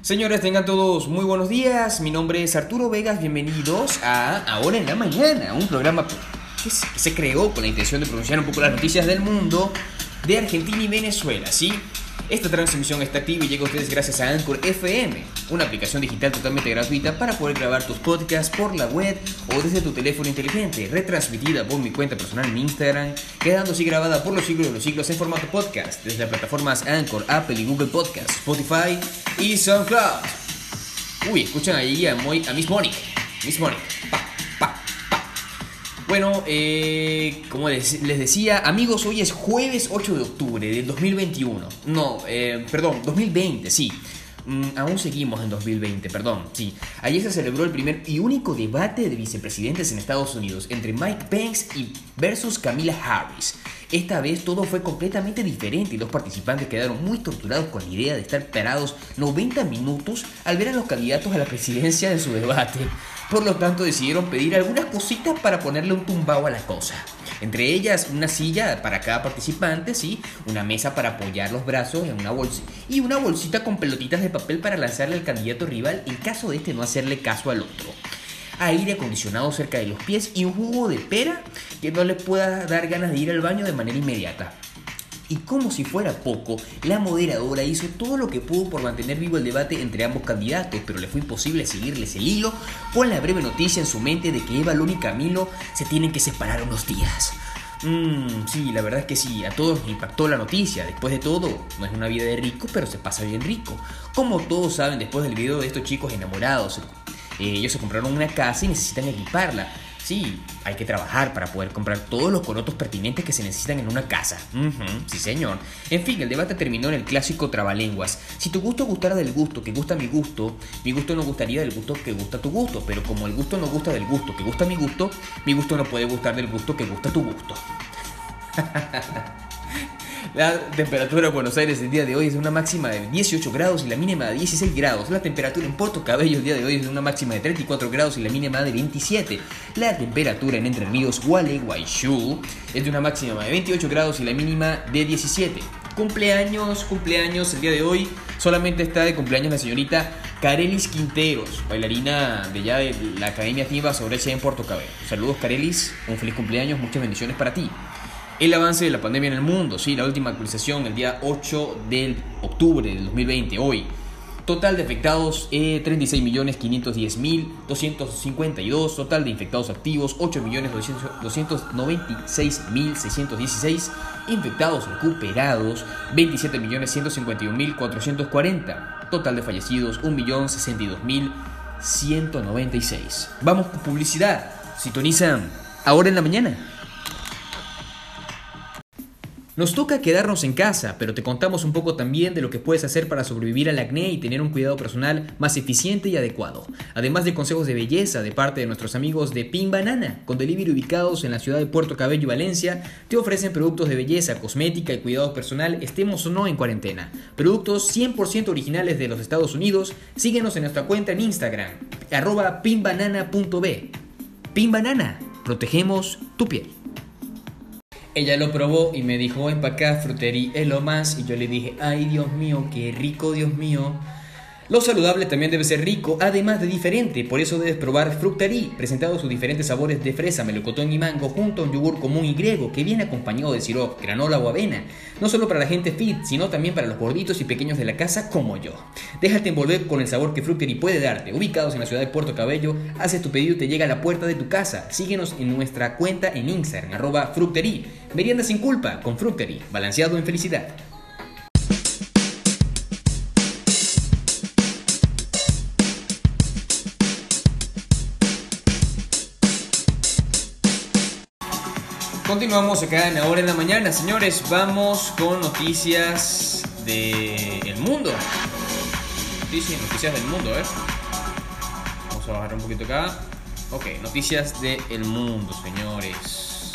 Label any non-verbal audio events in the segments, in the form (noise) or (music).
Señores, tengan todos muy buenos días. Mi nombre es Arturo Vegas. Bienvenidos a Ahora en la Mañana, un programa que se creó con la intención de pronunciar un poco las noticias del mundo de Argentina y Venezuela, ¿sí? Esta transmisión está activa y llega a ustedes gracias a Anchor FM, una aplicación digital totalmente gratuita para poder grabar tus podcasts por la web o desde tu teléfono inteligente, retransmitida por mi cuenta personal en Instagram, quedando así grabada por los siglos de los siglos en formato podcast, desde las plataformas Anchor, Apple y Google Podcasts, Spotify y SoundCloud. Uy, escuchan ahí a, Miss Monique. Miss Monique. Bueno, eh, como les, les decía, amigos, hoy es jueves 8 de octubre del 2021. No, eh, perdón, 2020, sí. Mm, aún seguimos en 2020, perdón, sí. Ayer se celebró el primer y único debate de vicepresidentes en Estados Unidos entre Mike Pence y versus Camila Harris. Esta vez todo fue completamente diferente y los participantes quedaron muy torturados con la idea de estar parados 90 minutos al ver a los candidatos a la presidencia de su debate. Por lo tanto decidieron pedir algunas cositas para ponerle un tumbao a la cosa. Entre ellas una silla para cada participante, sí, una mesa para apoyar los brazos en una bolsa y una bolsita con pelotitas de papel para lanzarle al candidato rival en caso de este no hacerle caso al otro aire acondicionado cerca de los pies y un jugo de pera que no le pueda dar ganas de ir al baño de manera inmediata. Y como si fuera poco, la moderadora hizo todo lo que pudo por mantener vivo el debate entre ambos candidatos, pero le fue imposible seguirles el hilo con la breve noticia en su mente de que Eva Luna y Camilo se tienen que separar unos días. Mmm, sí, la verdad es que sí, a todos impactó la noticia. Después de todo, no es una vida de rico, pero se pasa bien rico. Como todos saben, después del video de estos chicos enamorados, eh, ellos se compraron una casa y necesitan equiparla. Sí, hay que trabajar para poder comprar todos los corotos pertinentes que se necesitan en una casa. Sí, señor. En fin, el debate terminó en el clásico trabalenguas. Si tu gusto gustara del gusto que gusta mi gusto, mi gusto no gustaría del gusto que gusta tu gusto. Pero como el gusto no gusta del gusto que gusta mi gusto, mi gusto no puede gustar del gusto que gusta tu gusto. (laughs) La temperatura en Buenos Aires el día de hoy es de una máxima de 18 grados y la mínima de 16 grados. La temperatura en Puerto Cabello el día de hoy es de una máxima de 34 grados y la mínima de 27. La temperatura en Entre Ríos, Gualeguaychú es de una máxima de 28 grados y la mínima de 17. Cumpleaños, cumpleaños el día de hoy. Solamente está de cumpleaños la señorita Carelis Quinteros, bailarina de ya de la Academia Timba sobre en Puerto Cabello. Saludos Carelis, un feliz cumpleaños, muchas bendiciones para ti el avance de la pandemia en el mundo, sí, la última actualización el día 8 de octubre del 2020, hoy. Total de afectados eh, 36.510.252, total de infectados activos 8.296.616, infectados recuperados 27.151.440, total de fallecidos 1.062.196. Vamos con publicidad, sintonizan ahora en la mañana. Nos toca quedarnos en casa, pero te contamos un poco también de lo que puedes hacer para sobrevivir al acné y tener un cuidado personal más eficiente y adecuado. Además de consejos de belleza de parte de nuestros amigos de Pin Banana, con delivery ubicados en la ciudad de Puerto Cabello y Valencia, te ofrecen productos de belleza, cosmética y cuidado personal, estemos o no en cuarentena. Productos 100% originales de los Estados Unidos. Síguenos en nuestra cuenta en Instagram, arroba pinbanana.b. Pin Banana, protegemos tu piel. Ella lo probó y me dijo, ven para acá, frutería es lo más. Y yo le dije, ay Dios mío, qué rico, Dios mío. Lo saludable también debe ser rico, además de diferente, por eso debes probar Fructari, presentado sus diferentes sabores de fresa, melocotón y mango, junto a un yogur común y griego que viene acompañado de sirope, granola o avena, no solo para la gente fit, sino también para los gorditos y pequeños de la casa como yo. Déjate envolver con el sabor que Fructari puede darte, ubicados en la ciudad de Puerto Cabello, haces tu pedido y te llega a la puerta de tu casa. Síguenos en nuestra cuenta en Instagram, arroba. Merienda sin culpa, con Fructari, balanceado en felicidad. Continuamos acá en Ahora en la Mañana, señores. Vamos con noticias del mundo. Noticias, noticias del mundo, ¿eh? Vamos a bajar un poquito acá. Ok, noticias del mundo, señores.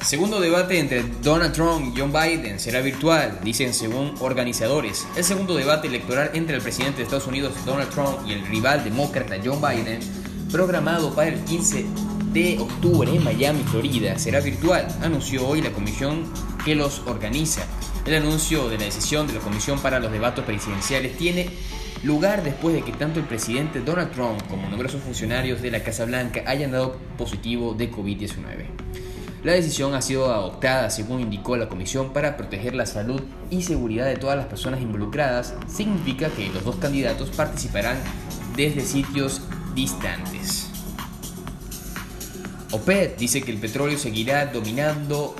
Segundo debate entre Donald Trump y John Biden será virtual, dicen según organizadores. El segundo debate electoral entre el presidente de Estados Unidos Donald Trump y el rival demócrata John Biden, programado para el 15 de octubre en Miami, Florida, será virtual, anunció hoy la comisión que los organiza. El anuncio de la decisión de la Comisión para los Debates Presidenciales tiene lugar después de que tanto el presidente Donald Trump como numerosos funcionarios de la Casa Blanca hayan dado positivo de COVID-19. La decisión ha sido adoptada, según indicó la Comisión, para proteger la salud y seguridad de todas las personas involucradas. Significa que los dos candidatos participarán desde sitios distantes. OPED dice que el petróleo seguirá dominando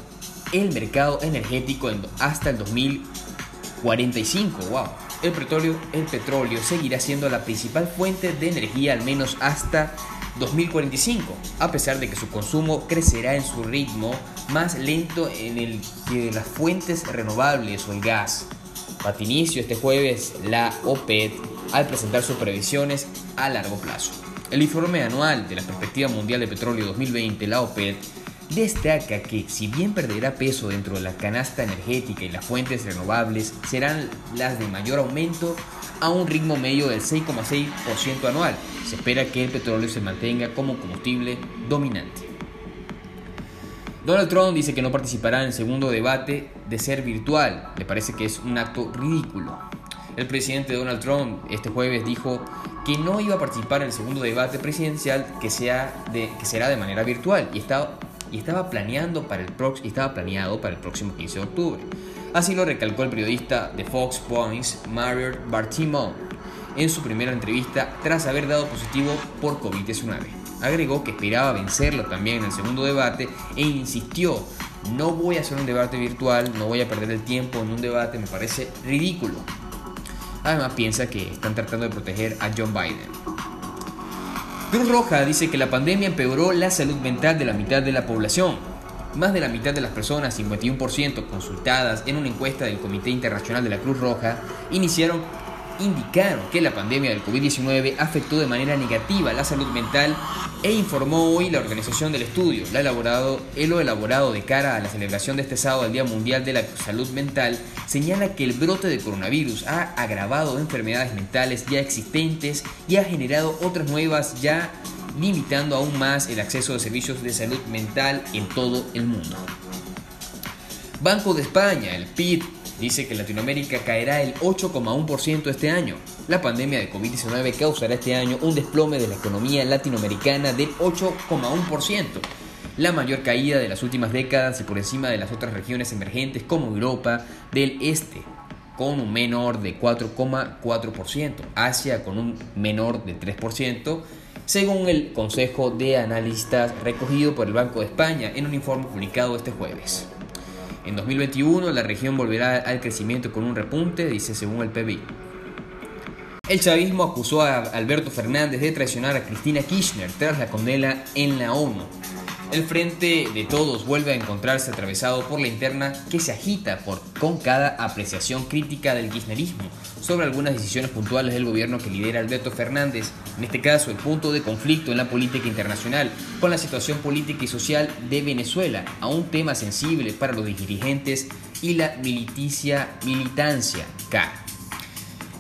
el mercado energético hasta el 2045. Wow. El petróleo, el petróleo seguirá siendo la principal fuente de energía al menos hasta 2045, a pesar de que su consumo crecerá en su ritmo más lento en el que las fuentes renovables o el gas. Para inicio este jueves la OPED al presentar sus previsiones a largo plazo. El informe anual de la perspectiva mundial de petróleo 2020, la OPED, destaca que si bien perderá peso dentro de la canasta energética y las fuentes renovables serán las de mayor aumento a un ritmo medio del 6,6% anual. Se espera que el petróleo se mantenga como combustible dominante. Donald Trump dice que no participará en el segundo debate de ser virtual. Le parece que es un acto ridículo. El presidente Donald Trump este jueves dijo que no iba a participar en el segundo debate presidencial que, sea que será de manera virtual y estaba, y estaba, planeando para el y estaba planeado para el próximo 15 de octubre. Así lo recalcó el periodista de Fox Points, Mario Bartimon, en su primera entrevista tras haber dado positivo por COVID-19. Agregó que esperaba vencerlo también en el segundo debate e insistió, no voy a hacer un debate virtual, no voy a perder el tiempo en un debate, me parece ridículo. Además piensa que están tratando de proteger a John Biden. Cruz Roja dice que la pandemia empeoró la salud mental de la mitad de la población. Más de la mitad de las personas, 51% consultadas en una encuesta del Comité Internacional de la Cruz Roja, iniciaron indicaron que la pandemia del COVID-19 afectó de manera negativa la salud mental e informó hoy la organización del estudio. La elaborado, el elaborado de cara a la celebración de este sábado del Día Mundial de la Salud Mental señala que el brote de coronavirus ha agravado enfermedades mentales ya existentes y ha generado otras nuevas ya limitando aún más el acceso de servicios de salud mental en todo el mundo. Banco de España, el PIB, dice que Latinoamérica caerá el 8,1% este año. La pandemia de COVID-19 causará este año un desplome de la economía latinoamericana del 8,1%, la mayor caída de las últimas décadas y por encima de las otras regiones emergentes como Europa del Este, con un menor de 4,4%, Asia con un menor de 3%, según el Consejo de Analistas recogido por el Banco de España en un informe publicado este jueves. En 2021 la región volverá al crecimiento con un repunte, dice según el PBI. El chavismo acusó a Alberto Fernández de traicionar a Cristina Kirchner tras la condena en la ONU. El frente de todos vuelve a encontrarse atravesado por la interna que se agita por, con cada apreciación crítica del kirchnerismo sobre algunas decisiones puntuales del gobierno que lidera Alberto Fernández, en este caso el punto de conflicto en la política internacional con la situación política y social de Venezuela, a un tema sensible para los dirigentes y la militicia, militancia K.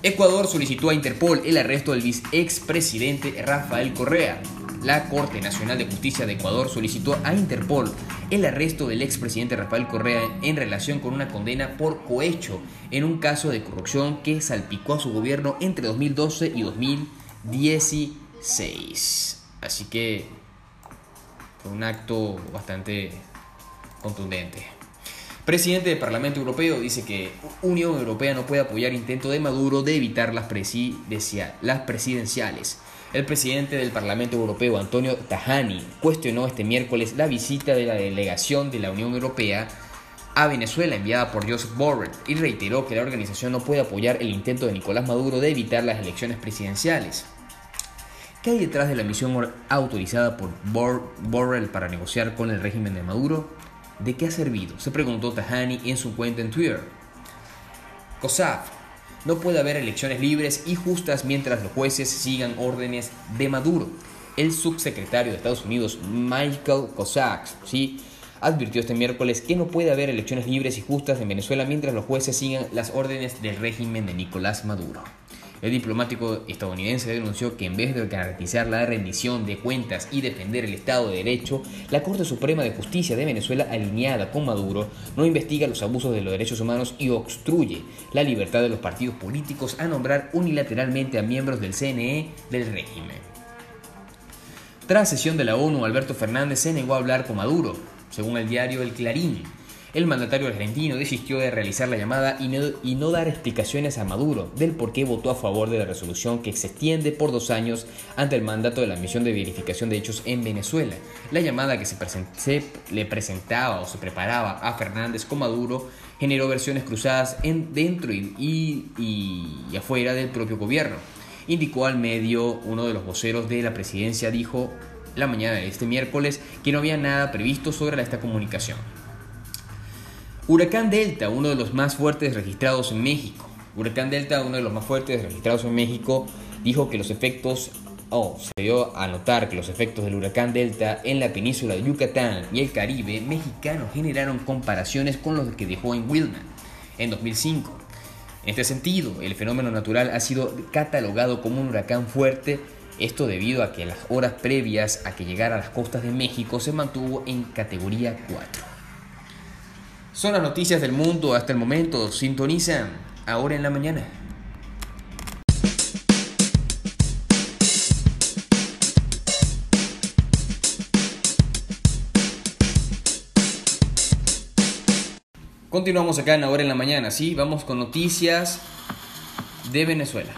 Ecuador solicitó a Interpol el arresto del expresidente Rafael Correa, la Corte Nacional de Justicia de Ecuador solicitó a Interpol el arresto del expresidente Rafael Correa en relación con una condena por cohecho en un caso de corrupción que salpicó a su gobierno entre 2012 y 2016. Así que fue un acto bastante contundente. Presidente del Parlamento Europeo dice que Unión Europea no puede apoyar intento de Maduro de evitar las, las presidenciales. El presidente del Parlamento Europeo, Antonio Tajani, cuestionó este miércoles la visita de la delegación de la Unión Europea a Venezuela enviada por Joseph Borrell y reiteró que la organización no puede apoyar el intento de Nicolás Maduro de evitar las elecciones presidenciales. ¿Qué hay detrás de la misión autorizada por Borrell para negociar con el régimen de Maduro? ¿De qué ha servido? Se preguntó Tajani en su cuenta en Twitter. COSAF, no puede haber elecciones libres y justas mientras los jueces sigan órdenes de Maduro. El subsecretario de Estados Unidos, Michael Cossack, ¿sí? advirtió este miércoles que no puede haber elecciones libres y justas en Venezuela mientras los jueces sigan las órdenes del régimen de Nicolás Maduro. El diplomático estadounidense denunció que en vez de garantizar la rendición de cuentas y defender el Estado de Derecho, la Corte Suprema de Justicia de Venezuela, alineada con Maduro, no investiga los abusos de los derechos humanos y obstruye la libertad de los partidos políticos a nombrar unilateralmente a miembros del CNE del régimen. Tras sesión de la ONU, Alberto Fernández se negó a hablar con Maduro, según el diario El Clarín. El mandatario argentino desistió de realizar la llamada y no, dar explicaciones a Maduro del por qué votó a favor de la resolución que se extiende por dos años ante el mandato de la misión de verificación de hechos en Venezuela. La llamada que se, le presentaba o se preparaba a Fernández con Maduro generó versiones cruzadas en, dentro y, y afuera del propio gobierno. Indicó al medio uno de los voceros de la presidencia, dijo la mañana de este miércoles que no había nada previsto sobre esta comunicación. Huracán Delta, uno de los más fuertes registrados en México. Huracán Delta, uno de los más fuertes registrados en México, dijo que los efectos, o se dio a notar que los efectos del huracán Delta en la península de Yucatán y el Caribe mexicano generaron comparaciones con los que dejó en Wilma en 2005. En este sentido, el fenómeno natural ha sido catalogado como un huracán fuerte, esto debido a que las horas previas a que llegara a las costas de México se mantuvo en categoría 4. Son las noticias del mundo hasta el momento. Sintonizan ahora en la mañana. Continuamos acá en Ahora en la Mañana, ¿sí? Vamos con noticias de Venezuela.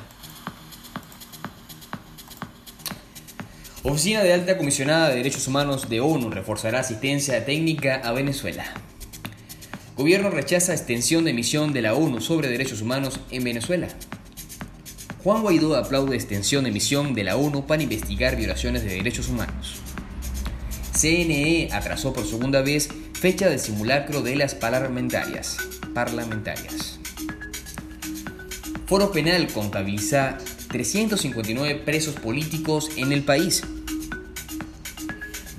Oficina de Alta Comisionada de Derechos Humanos de ONU reforzará asistencia técnica a Venezuela. Gobierno rechaza extensión de misión de la ONU sobre derechos humanos en Venezuela. Juan Guaidó aplaude extensión de misión de la ONU para investigar violaciones de derechos humanos. CNE atrasó por segunda vez fecha del simulacro de las parlamentarias. parlamentarias. Foro Penal contabiliza 359 presos políticos en el país.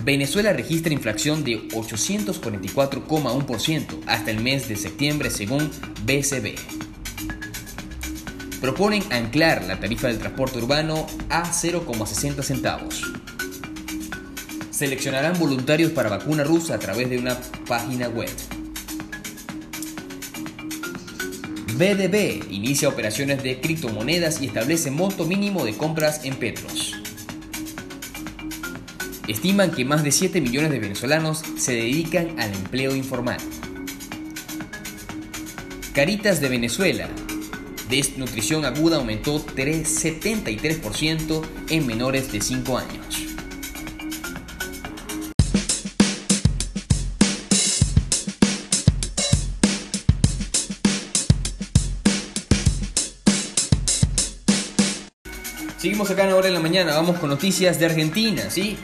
Venezuela registra inflación de 844,1% hasta el mes de septiembre según BCB. Proponen anclar la tarifa del transporte urbano a 0,60 centavos. Seleccionarán voluntarios para vacuna rusa a través de una página web. BDB inicia operaciones de criptomonedas y establece monto mínimo de compras en Petros estiman que más de 7 millones de venezolanos se dedican al empleo informal. Caritas de Venezuela. Desnutrición aguda aumentó 73% en menores de 5 años. Seguimos acá en la mañana, vamos con noticias de Argentina, ¿sí?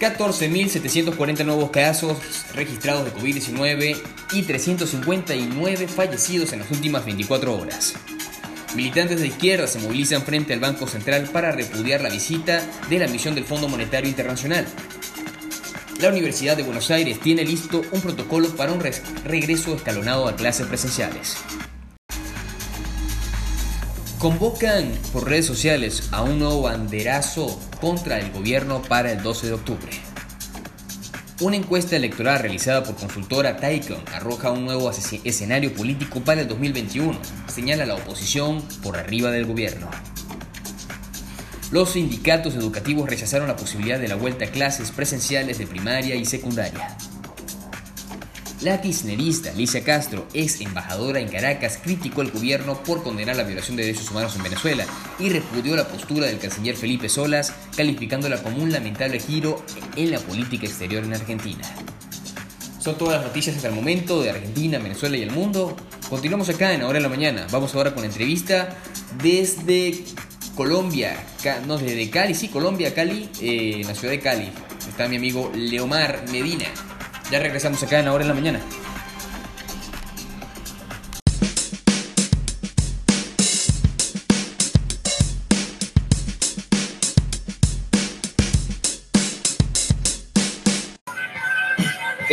14.740 nuevos casos registrados de COVID-19 y 359 fallecidos en las últimas 24 horas. Militantes de izquierda se movilizan frente al Banco Central para repudiar la visita de la misión del Fondo Monetario Internacional. La Universidad de Buenos Aires tiene listo un protocolo para un regreso escalonado a clases presenciales. Convocan por redes sociales a un nuevo banderazo contra el gobierno para el 12 de octubre. Una encuesta electoral realizada por consultora Taikon arroja un nuevo escenario político para el 2021, señala la oposición por arriba del gobierno. Los sindicatos educativos rechazaron la posibilidad de la vuelta a clases presenciales de primaria y secundaria. La kirchnerista Alicia Castro, ex embajadora en Caracas, criticó al gobierno por condenar la violación de derechos humanos en Venezuela y repudió la postura del canciller Felipe Solas, calificándola como un lamentable giro en la política exterior en Argentina. Son todas las noticias hasta el momento de Argentina, Venezuela y el mundo. Continuamos acá en Ahora en la Mañana. Vamos ahora con la entrevista desde Colombia, no, desde Cali, sí, Colombia, Cali, eh, en la ciudad de Cali. Está mi amigo Leomar Medina. Ya regresamos acá en Ahora en la Mañana.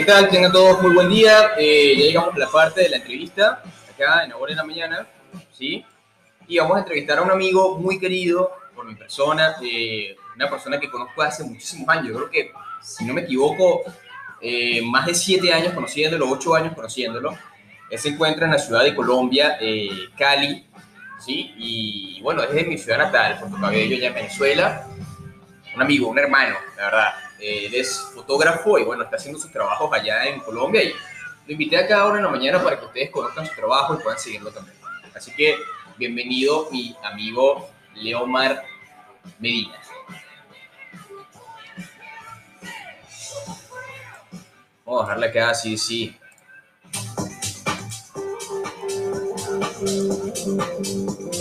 tal? Tengan todos muy buen día. Eh, ya llegamos a la parte de la entrevista, acá en Ahora en la Mañana, ¿sí? Y vamos a entrevistar a un amigo muy querido por mi persona, eh, una persona que conozco hace muchísimos años. Yo creo que, si no me equivoco, eh, más de siete años conociéndolo, ocho años conociéndolo. Él se encuentra en la ciudad de Colombia, eh, Cali, ¿sí? Y bueno, es de mi ciudad natal, Puerto Cabello, ya en Venezuela. Un amigo, un hermano, la verdad. Eh, él es fotógrafo y bueno, está haciendo sus trabajos allá en Colombia y lo invité acá ahora en la mañana para que ustedes conozcan su trabajo y puedan seguirlo también. Así que bienvenido mi amigo Leomar Medina. Vamos a dejarle acá, sí, sí.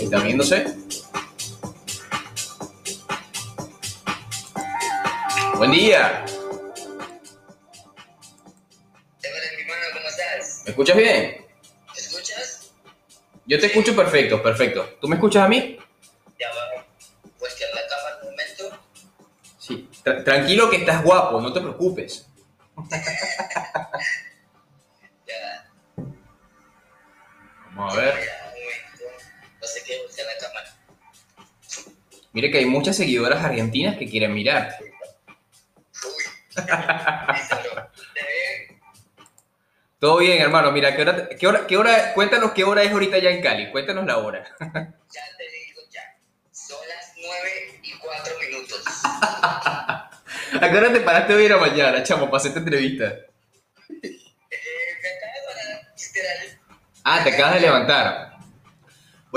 ¿Está viéndose? Buen día. ¿cómo estás? ¿Me escuchas bien? ¿Me escuchas? Yo te escucho perfecto, perfecto. ¿Tú me escuchas a mí? Ya va. Pues que la cama un momento. Sí. Tra- tranquilo que estás guapo, no te preocupes. (laughs) Mire que hay muchas seguidoras argentinas que quieren mirar. Uy. Todo bien, hermano. Mira, ¿qué hora, qué hora, qué hora, cuéntanos qué hora es ahorita ya en Cali. Cuéntanos la hora. (laughs) Ya te digo ya. Son las 9 y 4 minutos. (laughs) ¿A qué hora te paraste hoy a mañana, chamo, para hacer esta entrevista? Eh, me acabo de parar, literal. Ah, te acabas de levantar.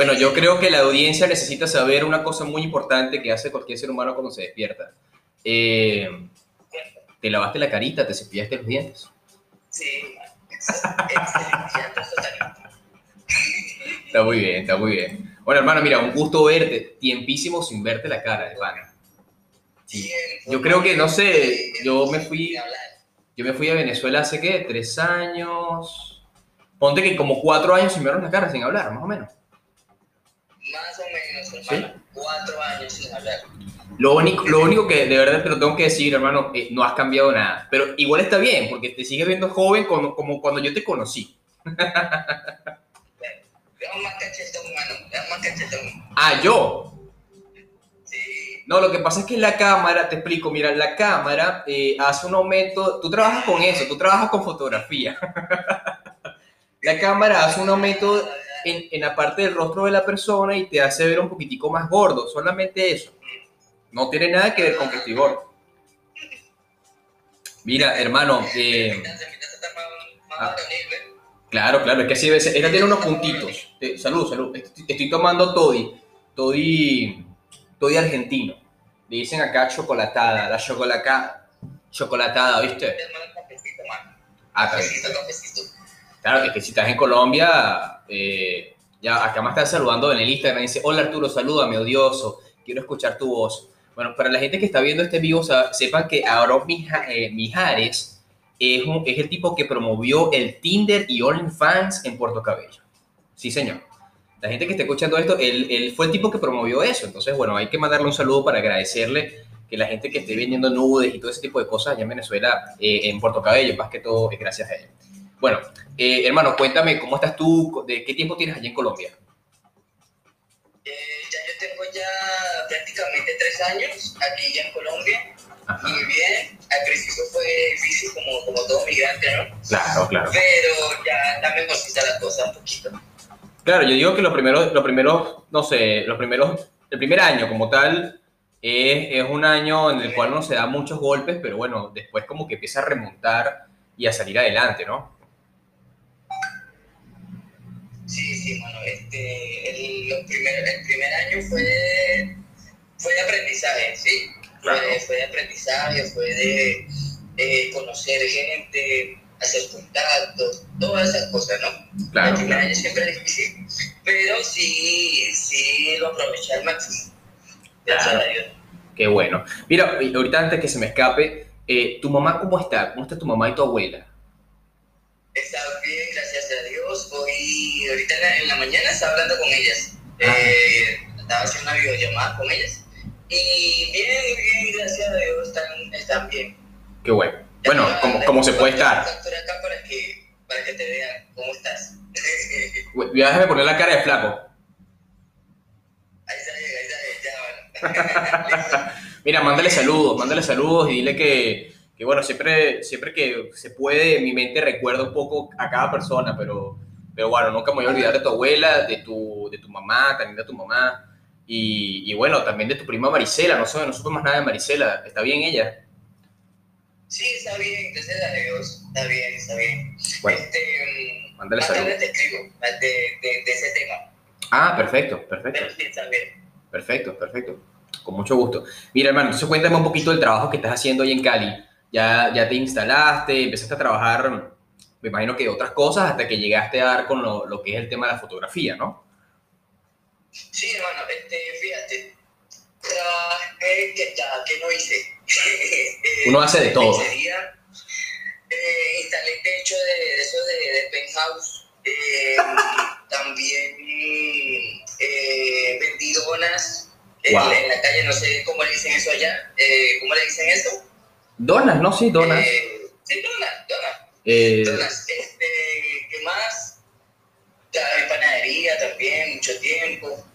Bueno, yo creo que la audiencia necesita saber una cosa muy importante que hace cualquier ser humano cuando se despierta. Eh, ¿Te lavaste la carita? ¿Te cepillaste los dientes? Sí. Está muy bien, está muy bien. Bueno, hermano, mira, un gusto verte. Tiempísimo sin verte la cara, hermano. Sí. Yo creo que, no sé, yo me fui, yo me fui a Venezuela hace, ¿qué? Tres años. Ponte que como cuatro años sin vernos la cara, sin hablar, más o menos. Más o menos, hermano. Cuatro años sin hablar. Lo único, lo único que de verdad te lo tengo que decir, hermano, eh, no has cambiado nada. Pero igual está bien, porque te sigues viendo joven como, como cuando yo te conocí. Veamos más cachetón. Veamos más cachetón. Ah, yo. Sí. No, lo que pasa es que la cámara, te explico, mira, la cámara eh, hace un aumento, tú trabajas con eso, tú trabajas con fotografía. (laughs) la cámara hace un aumento en, en la parte del rostro de la persona y te hace ver un poquitico más gordo, solamente eso. No tiene nada que ver con que estoy gordo. Mira, hermano, eh, ah. claro, claro, es que así ser. Ella tiene unos puntitos. Eh, salud, salud. Estoy, estoy tomando toddy, toddy, toddy argentino. Le dicen acá chocolatada, la chocolaca, chocolatada, ¿viste? Ah, cafecito. Claro, es que si estás en Colombia, eh, ya acá me están saludando en el Instagram, dice, hola Arturo, salúdame, odioso, quiero escuchar tu voz. Bueno, para la gente que está viendo este vivo, sepan que Aaron eh, Mijares es, un- es el tipo que promovió el Tinder y OnlyFans en Puerto Cabello. Sí, señor. La gente que está escuchando esto, él, él fue el tipo que promovió eso. Entonces, bueno, hay que mandarle un saludo para agradecerle que la gente que esté vendiendo nudes y todo ese tipo de cosas allá en Venezuela, eh, en Puerto Cabello, más que todo es gracias a él. Bueno, eh, hermano, cuéntame, ¿cómo estás tú? ¿De qué tiempo tienes allá en Colombia? Eh, ya yo tengo ya prácticamente tres años aquí ya en Colombia. Ajá. Y bien, al principio fue difícil como, como todo migrante, ¿no? Claro, claro. Pero ya está mejorcita la cosa un poquito. Claro, yo digo que lo primero, lo primero, no sé, los primeros, el primer año como tal es, es un año en el cual uno se da muchos golpes, pero bueno, después como que empieza a remontar y a salir adelante, ¿no? Sí, sí, mano. Este, el, los primer- el primer año fue, fue de aprendizaje, sí. Claro. Fue, fue de aprendizaje, fue de eh, conocer gente, hacer contactos, todas esas cosas, ¿no? Claro, el primer claro. año siempre es difícil, pero sí, sí lo aproveché al máximo. Gracias Claro. a Dios. Qué bueno. Mira, ahorita antes que se me escape, eh, ¿tu mamá cómo está? ¿Cómo está tu mamá y tu abuela? Está bien, gracias. Ahorita en la, en la mañana estaba hablando con ellas. Eh, estaba haciendo una videollamada con ellas. Y bien, bien, gracias a Dios, están, están bien. Qué bueno. Bueno, como, como se puede estar. Tanto que te vean. ¿Cómo estás? (laughs) Déjame poner la cara de flaco. ahí está ahí está ya, bueno. (laughs) (laughs) Mira, mándale saludos, mándale saludos y dile que, que, bueno, siempre, siempre que se puede, mi mente recuerda un poco a cada persona, pero, pero bueno, nunca me voy a olvidar de tu abuela, de tu, de tu mamá, también de tu mamá. Y, y bueno, también de tu prima Marisela, no sé, no supe más nada de Marisela. ¿Está bien ella? Sí, está bien, gracias a Dios. Está bien, está bien. Bueno, Este, mándale te escribo de, de, de ese tema. Ah, perfecto, perfecto. Pero sí, está bien. Perfecto, perfecto. Con mucho gusto. Mira, hermano, entonces cuéntame un poquito del trabajo que estás haciendo ahí en Cali. Ya, ya te instalaste, empezaste a trabajar, me imagino que otras cosas, hasta que llegaste a dar con lo, lo que es el tema de la fotografía, ¿no? Sí, hermano, este, fíjate. Trabajé que ya, que no hice. (laughs) Uno hace de (laughs) todo. eh, instalé techo de, eso de, de penthouse. Eh, también eh, vendí donas en, Wow. en la calle, no sé cómo le dicen eso allá. Eh, ¿Cómo le dicen eso? Donas, ¿no? Sí, donas. Sí, donas, donas. Eh, Donas, este, ¿qué más? Trabajé panadería también, mucho tiempo.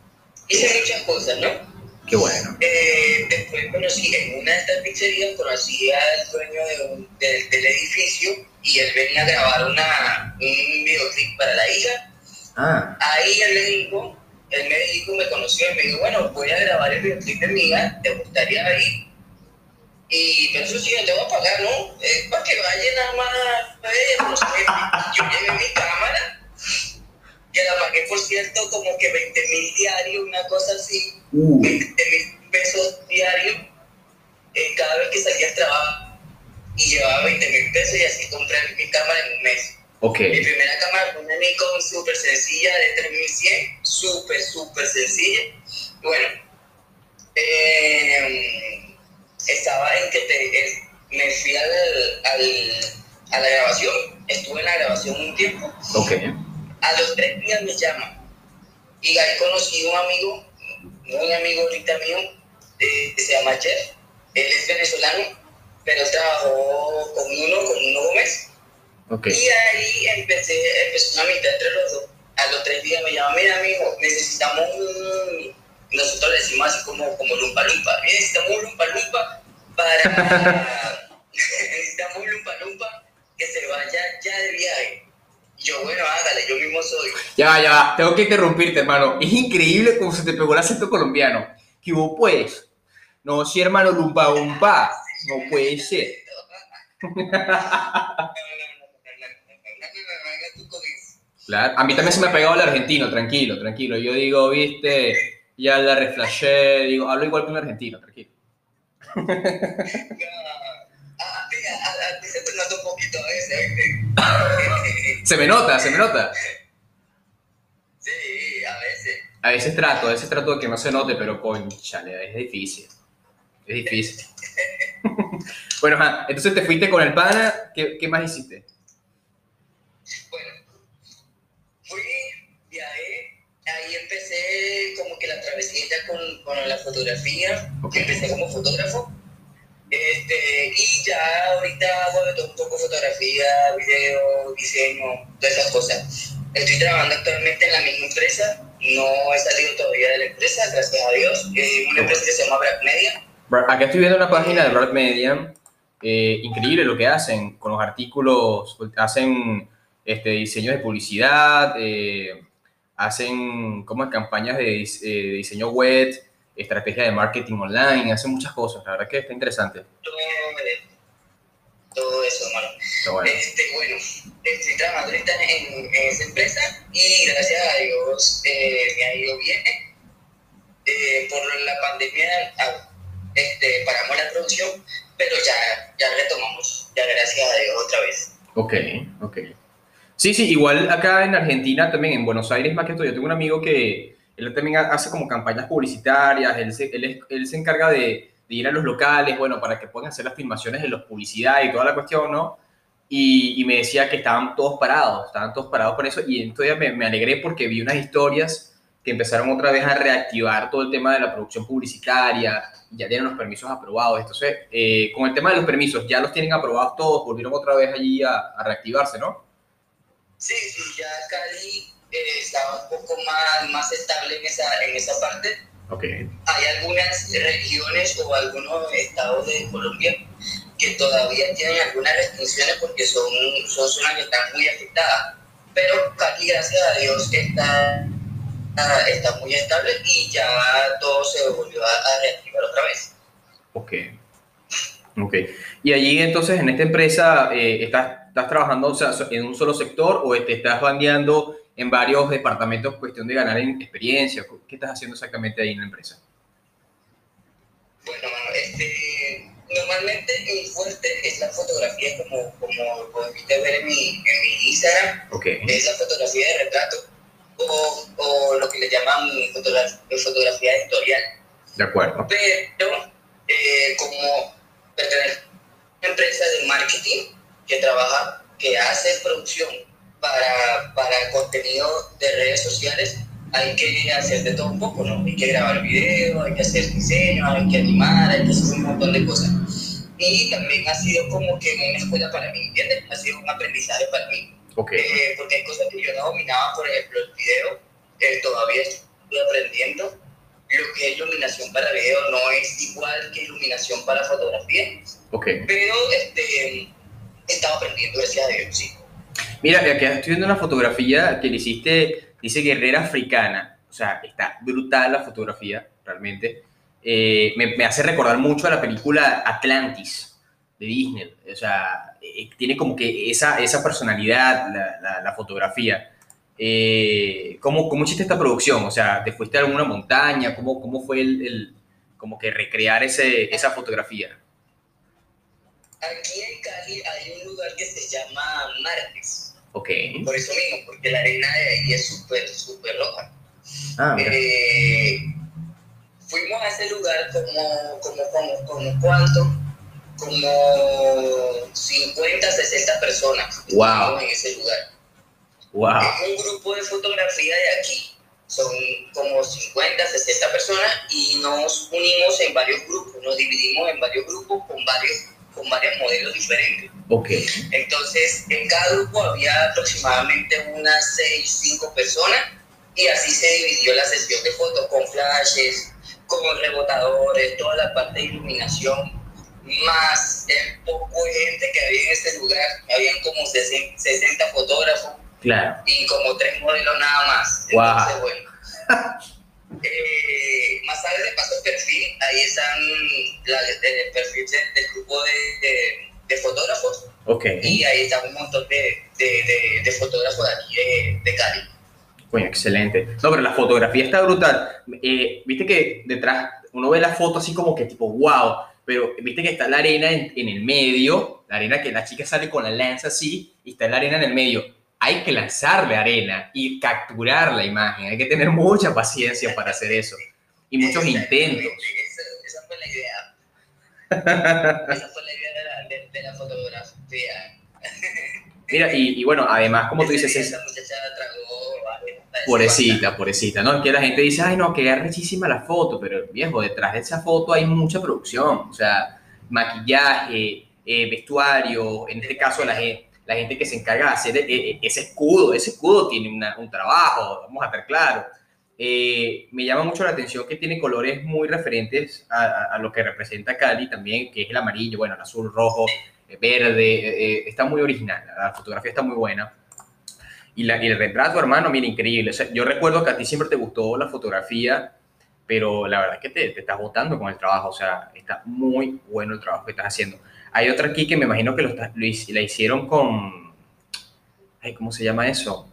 Hice muchas cosas, ¿no? qué bueno. Eh, después conocí en una de estas pizzerías, conocí al dueño de un- del- del edificio y él venía a grabar una, un videoclip para la hija. Ah, Ahí él me dijo, él me dijo, me conoció y me dijo, bueno, voy a grabar el videoclip de mi hija, ¿te gustaría ir? Y pero eso sí, no te voy a pagar, ¿no? Es para que vaya nada más a pero sí, yo llevé mi cámara, que la pagué, por cierto, como que 20 mil diarios, una cosa así. uh, 20 mil pesos diarios eh, cada vez que salía al trabajo y llevaba 20 mil pesos y así compré mi cámara en un mes. ok. Mi primera cámara fue una Nikon súper sencilla de 3100, súper, súper sencilla. Bueno, eh, estaba en que te, me fui al, al- a la grabación, estuve en la grabación un tiempo Ok. a los tres días me llama. Y ahí conocí un amigo, un amigo ahorita mío, eh, que se llama Jeff. Él es venezolano, pero trabajó con uno, con uno Gómez. Ok. Y ahí empecé, empezó una amistad entre los dos. A los tres días me llama, mira amigo, necesitamos un, nosotros le decimos así como, como lumpa lumpa. Necesitamos un lumpa lumpa para. (laughs) (laughs) necesitamos un lumpa lumpa que se vaya ya de viaje. Y yo, bueno, hágale, yo mismo soy. Ya va, ya va, tengo que interrumpirte, hermano. Es increíble cómo se te pegó el acento colombiano. Que vos puedes. No, sí, hermano, lumpa lumpa. No puede ser. (laughs) Claro. A mí también se me ha pegado el argentino, tranquilo, tranquilo. Yo digo, viste, ya la reflashé, digo, hablo igual que un argentino, tranquilo. No. Mira, a, a ti se te nota un poquito a veces, (laughs) ¿viste? Se me nota, se me nota. Sí, a veces. A veces trato, a veces trato de que no se note, pero conchale, es difícil. Es difícil. (laughs) bueno, ajá, entonces te fuiste con el pana, ¿qué, qué más hiciste? Bueno, fui, viajé, ahí empecé como que la travesía con, con la fotografía, Ok. empecé como fotógrafo, este, y ya ahorita hago todo un poco fotografía, video, diseño, todas esas cosas. Estoy trabajando actualmente en la misma empresa, no he salido todavía de la empresa, gracias a Dios, es una empresa que se llama Black Media. Acá estoy viendo una página de Broad Media. eh, increíble lo que hacen con los artículos. Hacen este, diseños de publicidad, eh, hacen como campañas de, eh, de diseño web, estrategia de marketing online, hacen muchas cosas. La verdad que está interesante. Todo, eso, hermano. Bueno, Este, bueno, estoy trabajando ahorita en, en esa empresa y gracias a Dios eh, me ha ido bien. Eh, por la pandemia ah, este, paramos la producción, pero ya, ya retomamos, ya gracias a Dios otra vez. ok, ok. Sí, sí, igual acá en Argentina, también en Buenos Aires más que todo, yo tengo un amigo que él también ha- hace como campañas publicitarias, él se, él se encarga de, de ir a los locales, bueno, para que puedan hacer las filmaciones de los publicidad y toda la cuestión, ¿no? Y, me decía que estaban todos parados, estaban todos parados con eso, y entonces me, me alegré porque vi unas historias que empezaron otra vez a reactivar todo el tema de la producción publicitaria, ya tienen los permisos aprobados, entonces, eh, con el tema de los permisos, ya los tienen aprobados todos, volvieron otra vez allí a, a reactivarse, ¿no? Sí, sí, ya Cali eh, estaba un poco más, más estable en esa, en esa parte. Okay. Hay algunas regiones o algunos estados de Colombia que todavía tienen algunas restricciones porque son, son zonas que están muy afectadas. Pero Cali, gracias a Dios, está, está muy estable y ya todo se volvió a, reactivar otra vez. Ok. Ok. Y allí entonces en esta empresa eh, estás, estás trabajando o sea, en un solo sector o te estás bandeando en varios departamentos cuestión de ganar experiencia? ¿Qué estás haciendo exactamente ahí en la empresa? Bueno, este, normalmente mi fuerte es la fotografía, como, como pudiste ver en mi, en mi Instagram. Okay. Es la fotografía de retrato o, o lo que le llaman fotografía, fotografía editorial. De acuerdo. Pero eh, como pertenece a una empresa de marketing que trabaja, que hace producción para, para contenido de redes sociales, hay que hacer de todo un poco, ¿no? Hay que grabar video, hay que hacer diseño, hay que animar, hay que hacer un montón de cosas. Y también ha sido como que una escuela para mí, ¿entiendes? Ha sido un aprendizaje para mí. Okay. Eh, porque hay cosas que yo no dominaba, por ejemplo, el video, eh, todavía estoy aprendiendo. Lo que es iluminación para video no es igual que iluminación para fotografía. Okay. Pero este, estaba aprendiendo, gracias a Dios, sí. Mira, aquí estoy viendo una fotografía que le hiciste, dice guerrera africana. O sea, está brutal la fotografía, realmente. Eh, me, me, hace recordar mucho a la película Atlantis de Disney. O sea, eh, tiene como que esa, esa personalidad, la, la, fotografía. Eh, ¿cómo, ¿Cómo hiciste esta producción? O sea, ¿te fuiste a alguna montaña? ¿Cómo, cómo fue el, el como que recrear ese, esa fotografía? Aquí en Cali hay un lugar que se llama Martes. Ok. Por eso mismo, porque la arena de ahí es súper, súper roja. Ah, eh, fuimos a ese lugar como, como, como, como cuánto, como 50, 60 personas. Wow. En ese lugar. Wow. Es un grupo de fotografía de aquí. Son como 50, 60 personas y nos unimos en varios grupos, nos dividimos en varios grupos con varios con varios modelos diferentes. Ok. Entonces, en cada grupo había aproximadamente unas 6, 5 personas y así se dividió la sesión de fotos con flashes, con rebotadores, toda la parte de iluminación, más el poco de gente que había en ese lugar. Habían como 60 fotógrafos claro. y como tres modelos nada más. Wow. Entonces, bueno. (laughs) eh, más tarde de paso perfil, ahí están la, el perfil del grupo de, de, de, fotógrafos. Ok. Y ahí está un montón de, de, de fotógrafos de aquí de, Cali. Coño, excelente. No, pero la fotografía está brutal. Eh, viste que detrás uno ve la foto así como que tipo, wow, pero viste que está la arena en, en el medio, la arena que la chica sale con la lanza así, y está la arena en el medio hay que lanzarle arena y capturar la imagen. Hay que tener mucha paciencia para hacer eso. Y muchos intentos. Esa, esa, fue la idea. (laughs) esa fue la idea de la, de, de la fotografía. (laughs) Mira, y, y, bueno, además, como tú dices, esa muchacha tragó Pobrecita, pobrecita, ¿no? Que la gente dice, ay, no, que arrechísima la foto, pero viejo, detrás de esa foto hay mucha producción, o sea, maquillaje, eh, vestuario, en este caso la gente, la gente que se encarga de hacer eh, ese escudo, ese escudo tiene un trabajo, vamos a estar claros. Eh, me llama mucho la atención que tiene colores muy referentes a, lo que representa Cali también, que es el amarillo, bueno, el azul, rojo, eh, verde, eh, está muy original, la fotografía está muy buena. Y, la, y el retrato, hermano, mira, increíble. Yo recuerdo que a ti siempre te gustó la fotografía, pero la verdad es que te, te estás botando con el trabajo, o sea, está muy bueno el trabajo que estás haciendo. Hay otra aquí que me imagino que lo, lo, la hicieron con. Ay, ¿Cómo se llama eso?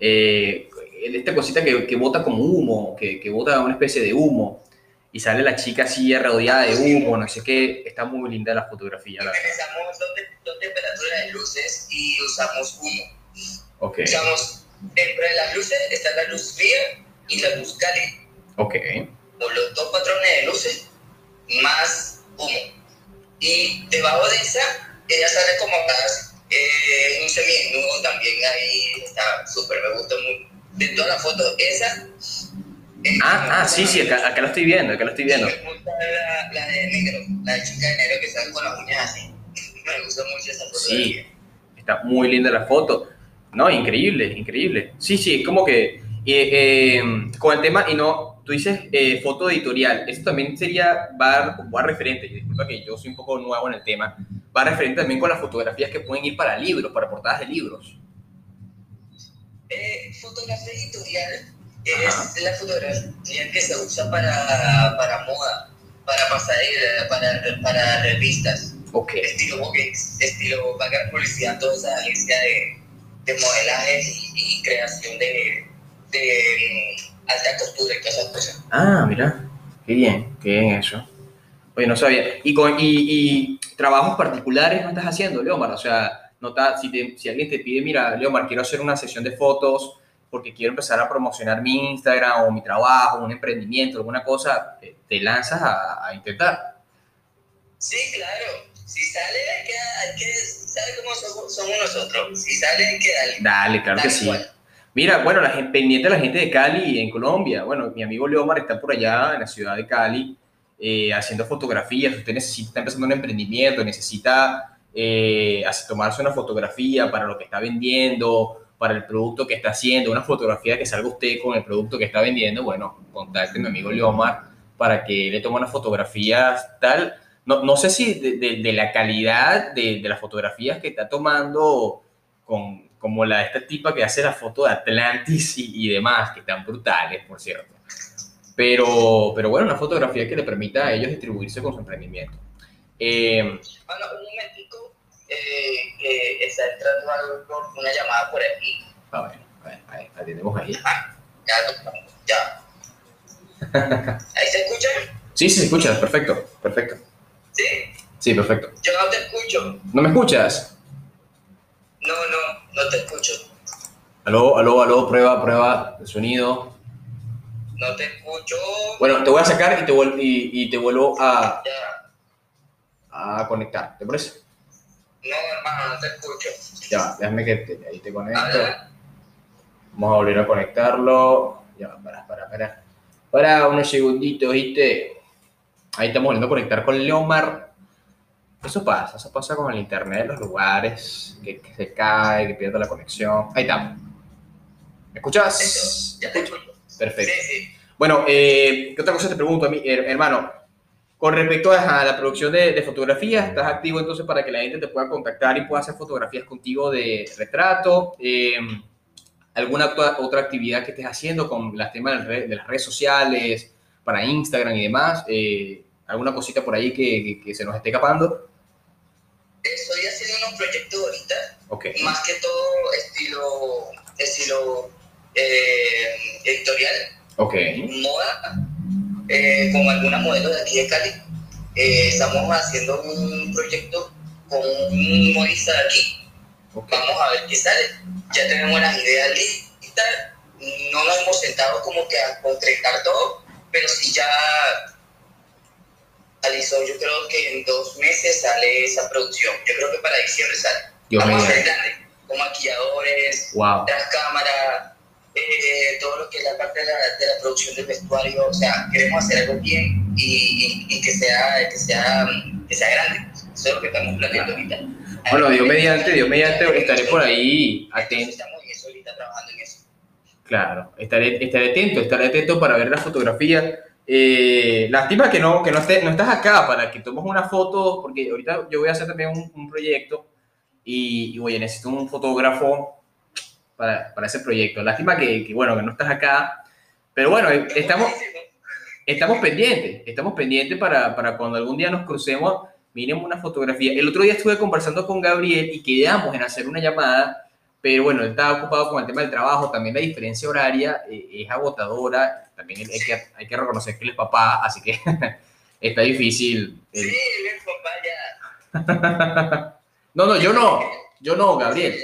Eh, esta cosita que, que bota como humo, que, que bota una especie de humo. Y sale la chica así rodeada de humo, no sé qué. Está muy linda la fotografía. La Utilizamos dos, dos temperaturas de luces y usamos humo. Okay. Usamos dentro de las luces está la luz fría y la luz cálida. Ok. Con los dos patrones de luces más humo y debajo de esa ella sale como eh, un seminudo también ahí está súper me gusta mucho de toda la foto esa eh, ah, ah sí, sí, acá, acá, lo estoy viendo, acá lo estoy viendo. Me gusta la, la, de negro, la de chica de negro que sale con las uñas así. (laughs) Me gusta mucho esa foto. Sí, está muy linda la foto. No, increíble, increíble. Sí, sí, es como que eh, eh, con el tema, y no, tú dices eh, foto editorial, eso también sería, va, va referente, y disculpa que yo soy un poco nuevo en el tema, va referente también con las fotografías que pueden ir para libros, para portadas de libros. Eh, fotografía editorial es la fotografía que se usa para, para moda, para pasarela, para, para revistas. Ok. Estilo Voguex, estilo pagar publicidad, toda esa agencia de, de modelaje y, y creación de, de alta costura y todas esas cosas. Ah, mira, qué bien, qué bien eso. Oye, no sabía. ¿Y, con, y, y trabajos particulares no estás haciendo, Leomar? O sea, no está, si, te- si alguien te pide, mira, Leomar, quiero hacer una sesión de fotos porque quiero empezar a promocionar mi Instagram o mi trabajo, un emprendimiento, alguna cosa, te, te lanzas a, a intentar. Sí, claro. Si sale, hay que, hay que saber cómo somos, somos nosotros. Si sale, hay que darle. Dale, claro que sí. cual. Mira, bueno, la gente, pendiente de la gente de Cali en Colombia. Bueno, mi amigo Leomar está por allá en la ciudad de Cali eh, haciendo fotografías. Usted necesita, está empezando un emprendimiento, necesita eh, tomarse una fotografía para lo que está vendiendo, para el producto que está haciendo, una fotografía que salga usted con el producto que está vendiendo. Bueno, contacte a mi amigo Leomar para que le tome unas fotografías tal. No, no sé si de, de- de la calidad de, de las fotografías que está tomando con, como la de esta tipa que hace la foto de Atlantis y, y demás, que están brutales, por cierto. Pero, pero bueno, una fotografía que le permita a ellos distribuirse con su emprendimiento. Eh, Bueno, un momentico, eh, que está entrando una llamada por aquí. a ver, a ver, a ver, atendemos ahí. Ya, no, ya. (laughs) ¿Ahí se escucha? Sí, sí, se escucha, perfecto, perfecto. Sí. Sí, perfecto. Yo no te escucho. ¿No me escuchas? No, no, no te escucho. Aló, aló, aló, prueba, prueba el sonido. No te escucho. Bueno, te voy a sacar y te, vuel- y, y te vuelvo a, Ya. a conectar, ¿te parece? No, hermano, no te escucho. Ya, déjame que te- ahí te conecto. Vamos a volver a conectarlo. Ya, para, para, para. Para unos segunditos, ¿viste? Ahí estamos volviendo a conectar con Leomar. Eso pasa, eso pasa con el internet, los lugares, que, que se cae, que pierde la conexión. Ahí estamos. ¿Me escuchas? Eso, ya te escucho. Perfecto. Sí, sí. Bueno, eh, ¿qué otra cosa te pregunto a mí, her- hermano? Con respecto a la producción de, de fotografías, ¿estás activo entonces para que la gente te pueda contactar y pueda hacer fotografías contigo de retrato? Eh, ¿Alguna otra actividad que estés haciendo con las temas de, las redes sociales, para Instagram y demás? Eh, ¿Alguna cosita por ahí que, que- que se nos esté escapando? Estoy haciendo unos proyectos ahorita, más que todo estilo, estilo eh, editorial, ok, moda, eh, con algunas modelos de aquí de Cali. Eh, estamos haciendo un proyecto con un modista de aquí. Vamos a ver qué sale. Ya tenemos las ideas listas. No nos hemos sentado como que a concretar todo, pero sí ya realizó. Yo creo que en dos meses sale esa producción. Yo creo que para diciembre sale. Dios Vamos a mío. hacer grande, con maquilladores, Wow. tras cámara, eh, todo lo que es la parte de la, de la producción del vestuario. O sea, queremos hacer algo bien y, y- y que, sea, que, sea, que sea grande. Eso es lo que estamos planeando ahorita. Bueno, Dios mediante, Dios mediante, estaré por ahí atento. estamos en eso ahorita trabajando en eso. Claro, estaré, estaré atento, estaré atento para ver la fotografía. Eh, lástima que no, que no, esté- no estás acá para que tomes una foto, porque ahorita yo voy a hacer también un, un proyecto y, y, oye, necesito un fotógrafo para, para ese proyecto. Lástima que, que, bueno, que no estás acá, pero bueno, eh, estamos, estamos pendientes, estamos pendientes para, para cuando algún día nos crucemos, miremos una fotografía. El otro día estuve conversando con Gabriel y quedamos en hacer una llamada, pero bueno, él estaba ocupado con el tema del trabajo, también la diferencia horaria eh, es agotadora, también hay que, hay que reconocer que él es papá, así que (laughs) está difícil. Sí, eh. mi papá ya. (laughs) No, no, yo no, yo no, Gabriel.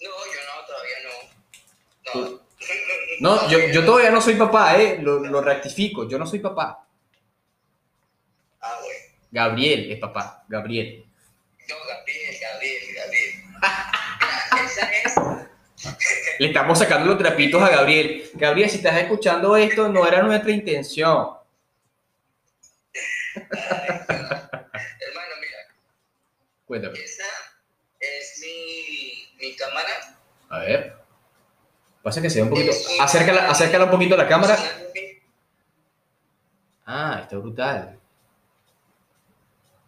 No, yo no, todavía no. No. (laughs) No, yo, yo todavía no soy papá, eh, lo, lo rectifico, yo no soy papá. Ah, bueno. Gabriel es papá, Gabriel. No, Gabriel, Gabriel, Le estamos sacando los trapitos a Gabriel. Gabriel, si estás escuchando esto, no era nuestra intención. Hermano, mira, Cuéntame. esa es mi, mi cámara. A ver. Pasa que se ve un poquito. Acércala, acércala un poquito a la cámara. Ah, está brutal.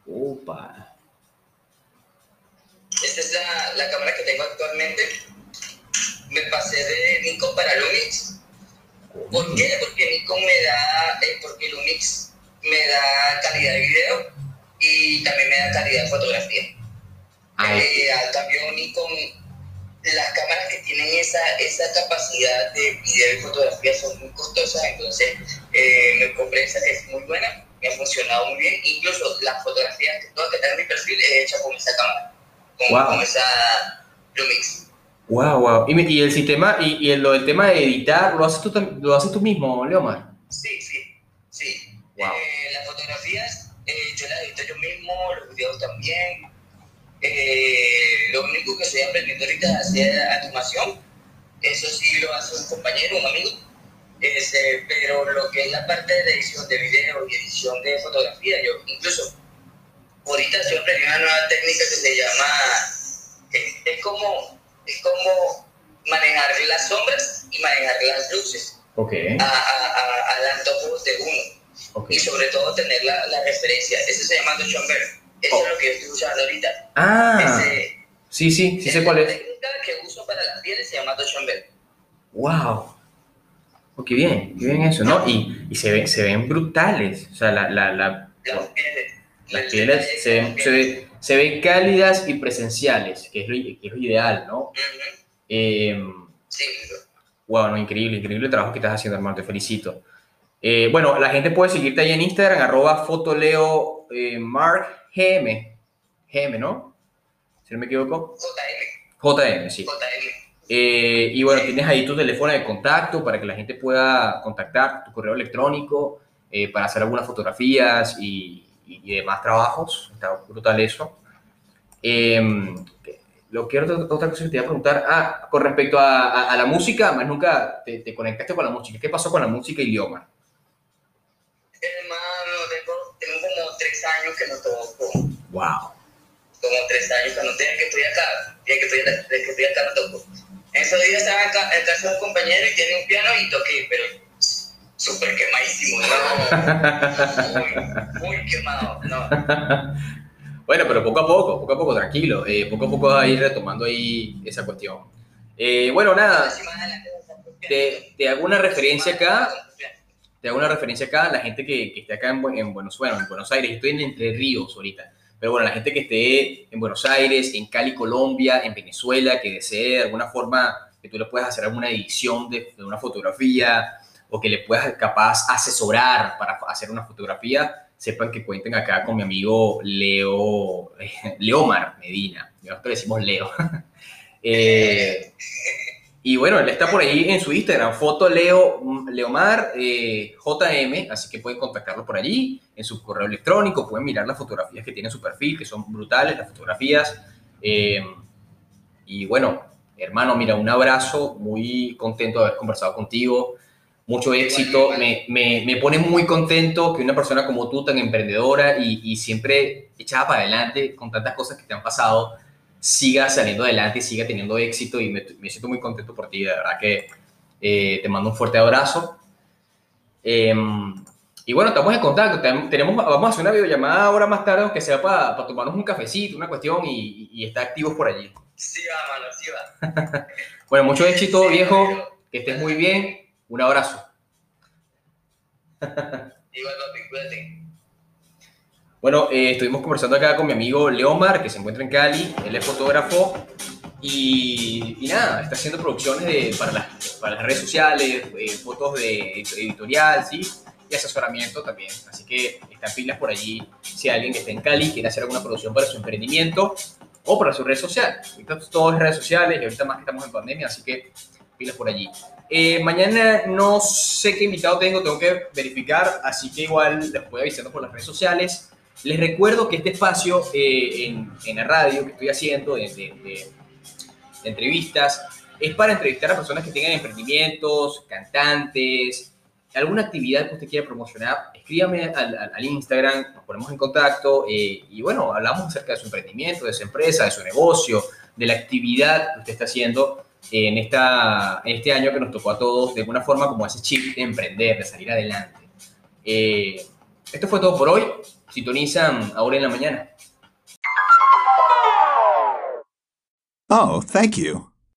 Opa. La, cámara que tengo actualmente. Me pasé de Nikon para Lumix. ¿Por qué? Porque Nikon me da, eh, porque Lumix me da calidad de video y también me da calidad de fotografía. Eh, al cambio Nikon, las cámaras que tienen esa, esa capacidad de video y fotografía son muy costosas, entonces eh, me compré esa que es muy buena, me ha funcionado muy bien, incluso las fotografías que tengo que tener en mi perfil es hecha con esa cámara, con esa Lumix. Wow, wow. ¿Y, y el sistema, y, y lo del tema de editar, ¿lo haces tú, lo haces tú mismo, Leomar? Sí, sí, sí. Eh, las fotografías eh, yo las edito yo mismo, los videos también. Eh, lo único que estoy aprendiendo ahorita es hacer animación. Eso sí lo hace un compañero, un amigo. Este, pero lo que es la parte de edición de video y edición de fotografía, yo incluso ahorita estoy aprendiendo una nueva técnica que se llama, es, es como es como manejar las sombras y manejar las luces okay. a, a, a, antojos de uno. Okay. Y sobre todo tener la, la referencia. Eso se llama chamber. Eso oh. es lo que yo estoy usando ahorita. Ah. Ese, sí, sí, sí sé cuál es. La técnica que uso para las pieles se llama chamber. Wow. Oh, qué bien, qué bien eso, ¿no? Y, y se, ven, se ven brutales. O sea, la, la, la, las pieles. Las pieles se ven, se ven, se ven cálidas y presenciales, que es lo, que es lo ideal, ¿no? Uh -huh. eh, sí. Wow, no, increíble, increíble el trabajo que estás haciendo, hermano, te felicito. Eh, bueno, la gente puede seguirte ahí en Instagram, arroba fotoleo eh, mark gm, gm, ¿no? Si no me equivoco. JM. JM, sí. JM. Eh, y bueno, tienes ahí tu teléfono de contacto para que la gente pueda contactar, tu correo electrónico, eh, para hacer algunas fotografías y, y, y, demás trabajos. Está brutal eso. Eh, lo que otra, otra cosa que te iba a preguntar, ah, con respecto a, a, a la música, más nunca te, te, conectaste con la música. ¿Qué pasó con la música y idioma? Hermano, tengo, tengo como tres años que no toco. Wow. Como tres años que no que estoy acá, desde que estoy, desde que estoy acá no toco. En esos días estaba acá, en casa de un compañero y tiene un piano y toqué, pero súper quemadísimo, no, muy, muy quemado, no. (laughs) Bueno, pero poco a poco, poco a poco, tranquilo. Eh, poco a poco vas a ir retomando ahí esa cuestión. Eh, bueno, nada, te, te, hago una referencia acá. Te hago una referencia acá a la gente que, que esté acá en, en, Buenos, bueno, en Buenos Aires. Estoy en Entre Ríos ahorita. Pero bueno, la gente que esté en Buenos Aires, en Cali, Colombia, en Venezuela, que desee de alguna forma que tú le puedas hacer alguna edición de, de una fotografía o que le puedas capaz asesorar para hacer una fotografía, sepan que cuenten acá con mi amigo Leo, eh, Leomar Medina. Nosotros decimos Leo. (laughs) eh, y bueno, él está por ahí en su Instagram, foto Leo, Leomar eh, JM, así que pueden contactarlo por allí, en su correo electrónico, pueden mirar las fotografías que tiene en su perfil, que son brutales las fotografías. Eh, y bueno, hermano, mira, un abrazo, muy contento de haber conversado contigo mucho éxito. Me, me, me, pone muy contento que una persona como tú, tan emprendedora y, y, siempre echada para adelante con tantas cosas que te han pasado, siga saliendo adelante y siga teniendo éxito. Y me, me siento muy contento por ti. De verdad que eh, te mando un fuerte abrazo. Eh, y bueno, estamos en contacto. Tenemos, vamos a hacer una videollamada ahora más tarde, aunque sea para, para tomarnos un cafecito, una cuestión y, y, estar activos por allí. Sí va, mano, sí va. (laughs) bueno, mucho éxito, viejo. Que estés muy bien. Un abrazo. (laughs) Igual, papi, cuídate. Bueno, eh, estuvimos conversando acá con mi amigo Leomar, que se encuentra en Cali. Él es fotógrafo y, y nada, está haciendo producciones de, para, las, para, las, redes sociales, eh, fotos de editorial, ¿sí? Y asesoramiento también. Así que están pilas por allí. Si hay alguien que esté en Cali quiere hacer alguna producción para su emprendimiento o para su red social. Ahorita todo es redes sociales y ahorita más que estamos en pandemia, así que pilas por allí. Eh, mañana no sé qué invitado tengo, tengo que verificar, así que igual les voy avisando por las redes sociales. Les recuerdo que este espacio eh, en, en, la radio que estoy haciendo de, de, de, de, entrevistas es para entrevistar a personas que tengan emprendimientos, cantantes, alguna actividad que usted quiera promocionar. Escríbame al, al, al Instagram, nos ponemos en contacto eh, y bueno, hablamos acerca de su emprendimiento, de su empresa, de su negocio, de la actividad que usted está haciendo en, esta, este año que nos tocó a todos de alguna forma como ese chip de emprender, de salir adelante. Eh, esto fue todo por hoy. Sintonizan ahora en la mañana. Oh, thank you.